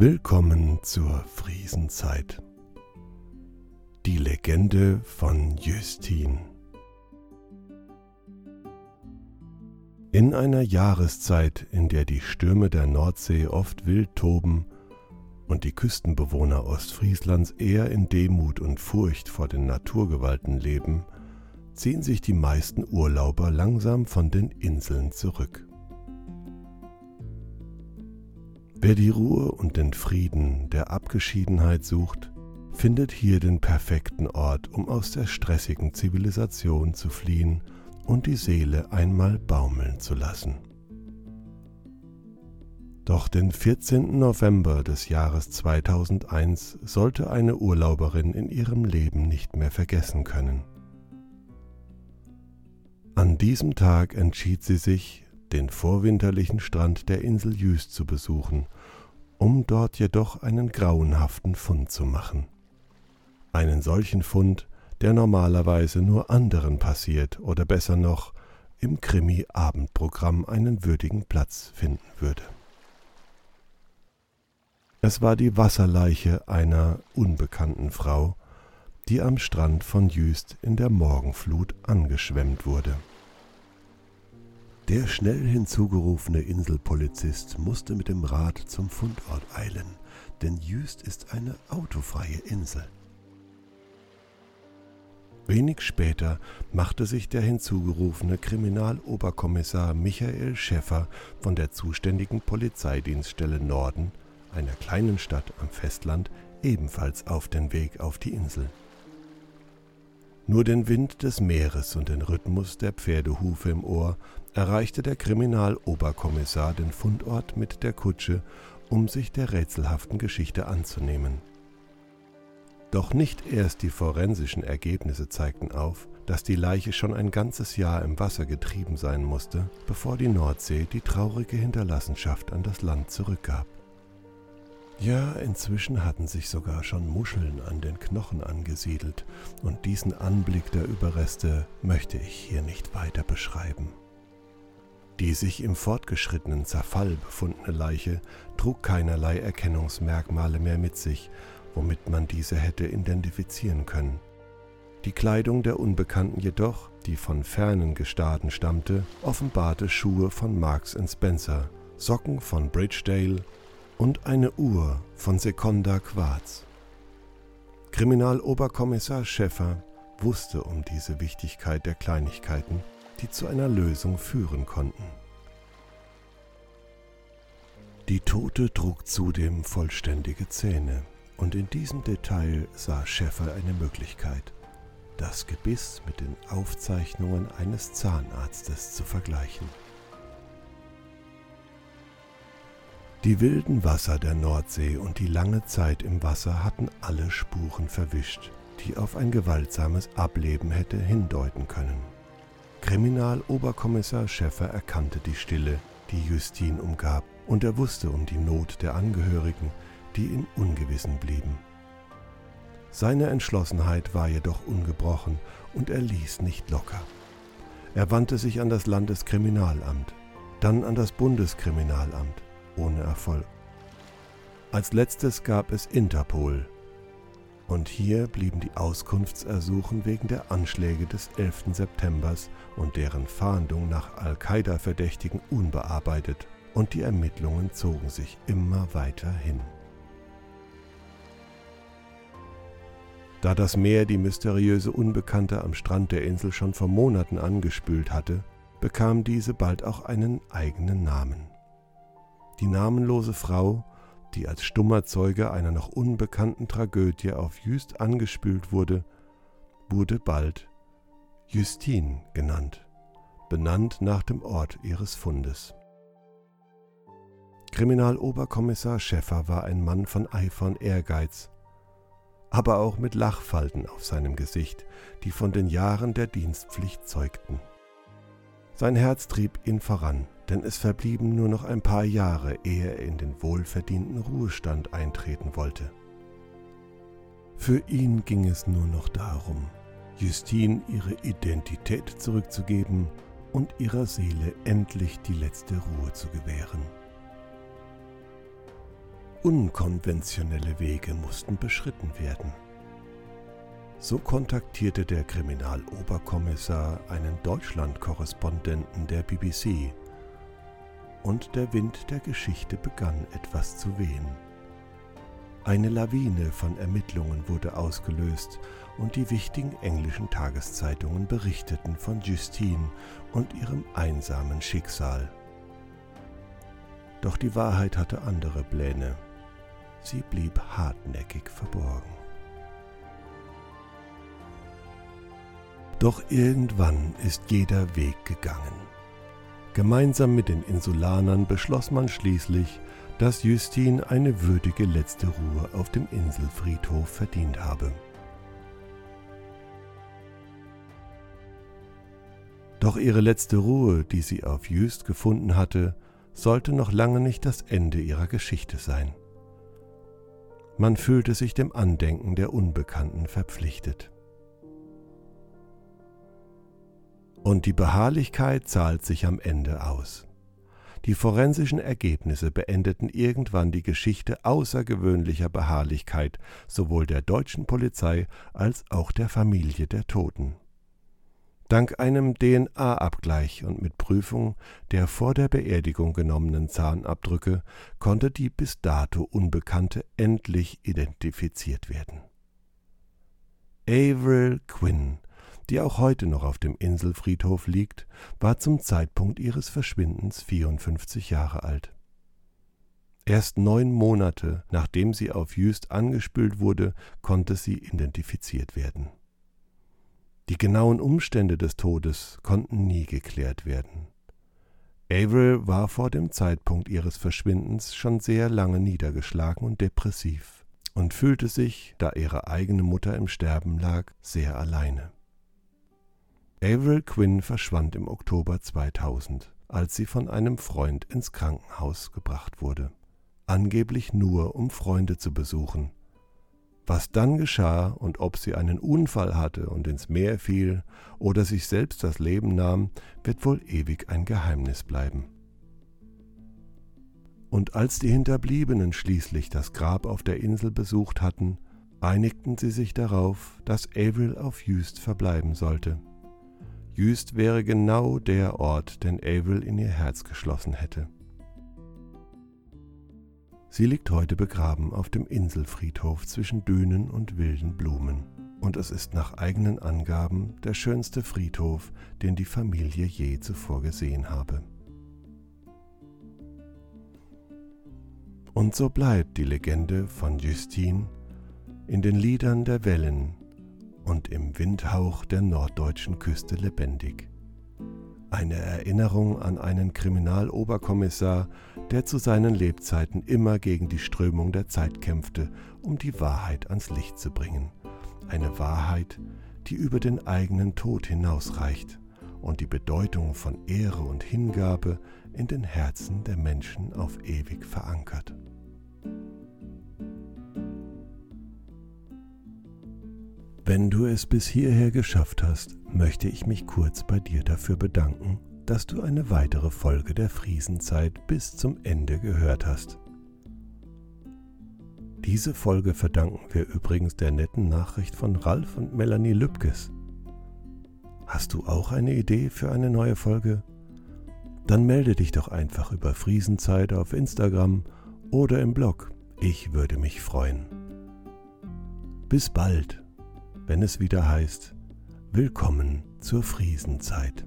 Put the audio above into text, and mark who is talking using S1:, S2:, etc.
S1: Willkommen zur Friesenzeit. Die Legende von Justin. In einer Jahreszeit, in der die Stürme der Nordsee oft wild toben und die Küstenbewohner Ostfrieslands eher in Demut und Furcht vor den Naturgewalten leben, ziehen sich die meisten Urlauber langsam von den Inseln zurück. Wer die Ruhe und den Frieden der Abgeschiedenheit sucht, findet hier den perfekten Ort, um aus der stressigen Zivilisation zu fliehen und die Seele einmal baumeln zu lassen. Doch den 14. November des Jahres 2001 sollte eine Urlauberin in ihrem Leben nicht mehr vergessen können. An diesem Tag entschied sie sich, den vorwinterlichen Strand der Insel Jüst zu besuchen, um dort jedoch einen grauenhaften Fund zu machen. Einen solchen Fund, der normalerweise nur anderen passiert oder besser noch im Krimi-Abendprogramm einen würdigen Platz finden würde. Es war die Wasserleiche einer unbekannten Frau, die am Strand von Jüst in der Morgenflut angeschwemmt wurde. Der schnell hinzugerufene Inselpolizist musste mit dem Rad zum Fundort eilen, denn Jüst ist eine autofreie Insel. Wenig später machte sich der hinzugerufene Kriminaloberkommissar Michael Schäffer von der zuständigen Polizeidienststelle Norden, einer kleinen Stadt am Festland, ebenfalls auf den Weg auf die Insel. Nur den Wind des Meeres und den Rhythmus der Pferdehufe im Ohr erreichte der Kriminaloberkommissar den Fundort mit der Kutsche, um sich der rätselhaften Geschichte anzunehmen. Doch nicht erst die forensischen Ergebnisse zeigten auf, dass die Leiche schon ein ganzes Jahr im Wasser getrieben sein musste, bevor die Nordsee die traurige Hinterlassenschaft an das Land zurückgab. Ja, inzwischen hatten sich sogar schon Muscheln an den Knochen angesiedelt, und diesen Anblick der Überreste möchte ich hier nicht weiter beschreiben. Die sich im fortgeschrittenen Zerfall befundene Leiche trug keinerlei Erkennungsmerkmale mehr mit sich, womit man diese hätte identifizieren können. Die Kleidung der Unbekannten jedoch, die von fernen Gestaden stammte, offenbarte Schuhe von Marks Spencer, Socken von Bridgedale und eine Uhr von Seconda Quarz. Kriminaloberkommissar Schäffer wusste um diese Wichtigkeit der Kleinigkeiten, die zu einer Lösung führen konnten. Die Tote trug zudem vollständige Zähne, und in diesem Detail sah Schäffer eine Möglichkeit, das Gebiss mit den Aufzeichnungen eines Zahnarztes zu vergleichen. Die wilden Wasser der Nordsee und die lange Zeit im Wasser hatten alle Spuren verwischt, die auf ein gewaltsames Ableben hätte hindeuten können. Kriminaloberkommissar Schäffer erkannte die Stille, die Justin umgab, und er wusste um die Not der Angehörigen, die im Ungewissen blieben. Seine Entschlossenheit war jedoch ungebrochen und er ließ nicht locker. Er wandte sich an das Landeskriminalamt, dann an das Bundeskriminalamt ohne Erfolg. Als letztes gab es Interpol. Und hier blieben die Auskunftsersuchen wegen der Anschläge des 11. September und deren Fahndung nach Al-Qaida-Verdächtigen unbearbeitet und die Ermittlungen zogen sich immer weiter hin. Da das Meer die mysteriöse Unbekannte am Strand der Insel schon vor Monaten angespült hatte, bekam diese bald auch einen eigenen Namen. Die namenlose Frau, die als stummer Zeuge einer noch unbekannten Tragödie auf Jüst angespült wurde, wurde bald Justine genannt, benannt nach dem Ort ihres Fundes. Kriminaloberkommissar Schäffer war ein Mann von Eifer und Ehrgeiz, aber auch mit Lachfalten auf seinem Gesicht, die von den Jahren der Dienstpflicht zeugten. Sein Herz trieb ihn voran, denn es verblieben nur noch ein paar Jahre, ehe er in den wohlverdienten Ruhestand eintreten wollte. Für ihn ging es nur noch darum, Justine ihre Identität zurückzugeben und ihrer Seele endlich die letzte Ruhe zu gewähren. Unkonventionelle Wege mussten beschritten werden. So kontaktierte der Kriminaloberkommissar einen Deutschland-Korrespondenten der BBC und der Wind der Geschichte begann etwas zu wehen. Eine Lawine von Ermittlungen wurde ausgelöst und die wichtigen englischen Tageszeitungen berichteten von Justine und ihrem einsamen Schicksal. Doch die Wahrheit hatte andere Pläne. Sie blieb hartnäckig verborgen. Doch irgendwann ist jeder Weg gegangen. Gemeinsam mit den Insulanern beschloss man schließlich, dass Justine eine würdige letzte Ruhe auf dem Inselfriedhof verdient habe. Doch ihre letzte Ruhe, die sie auf Just gefunden hatte, sollte noch lange nicht das Ende ihrer Geschichte sein. Man fühlte sich dem Andenken der Unbekannten verpflichtet. Und die Beharrlichkeit zahlt sich am Ende aus. Die forensischen Ergebnisse beendeten irgendwann die Geschichte außergewöhnlicher Beharrlichkeit sowohl der deutschen Polizei als auch der Familie der Toten. Dank einem DNA-Abgleich und mit Prüfung der vor der Beerdigung genommenen Zahnabdrücke konnte die bis dato Unbekannte endlich identifiziert werden. Avril Quinn die auch heute noch auf dem Inselfriedhof liegt, war zum Zeitpunkt ihres Verschwindens 54 Jahre alt. Erst neun Monate nachdem sie auf Jüst angespült wurde, konnte sie identifiziert werden. Die genauen Umstände des Todes konnten nie geklärt werden. Avril war vor dem Zeitpunkt ihres Verschwindens schon sehr lange niedergeschlagen und depressiv und fühlte sich, da ihre eigene Mutter im Sterben lag, sehr alleine. Avril Quinn verschwand im Oktober 2000, als sie von einem Freund ins Krankenhaus gebracht wurde, angeblich nur um Freunde zu besuchen. Was dann geschah und ob sie einen Unfall hatte und ins Meer fiel oder sich selbst das Leben nahm, wird wohl ewig ein Geheimnis bleiben. Und als die Hinterbliebenen schließlich das Grab auf der Insel besucht hatten, einigten sie sich darauf, dass Avril auf Jüst verbleiben sollte. Jüst wäre genau der Ort, den Avril in ihr Herz geschlossen hätte. Sie liegt heute begraben auf dem Inselfriedhof zwischen Dünen und wilden Blumen. Und es ist nach eigenen Angaben der schönste Friedhof, den die Familie je zuvor gesehen habe. Und so bleibt die Legende von Justine in den Liedern der Wellen, und im Windhauch der norddeutschen Küste lebendig. Eine Erinnerung an einen Kriminaloberkommissar, der zu seinen Lebzeiten immer gegen die Strömung der Zeit kämpfte, um die Wahrheit ans Licht zu bringen. Eine Wahrheit, die über den eigenen Tod hinausreicht und die Bedeutung von Ehre und Hingabe in den Herzen der Menschen auf ewig verankert. Wenn du es bis hierher geschafft hast, möchte ich mich kurz bei dir dafür bedanken, dass du eine weitere Folge der Friesenzeit bis zum Ende gehört hast. Diese Folge verdanken wir übrigens der netten Nachricht von Ralf und Melanie Lübkes. Hast du auch eine Idee für eine neue Folge? Dann melde dich doch einfach über Friesenzeit auf Instagram oder im Blog. Ich würde mich freuen. Bis bald wenn es wieder heißt Willkommen zur Friesenzeit.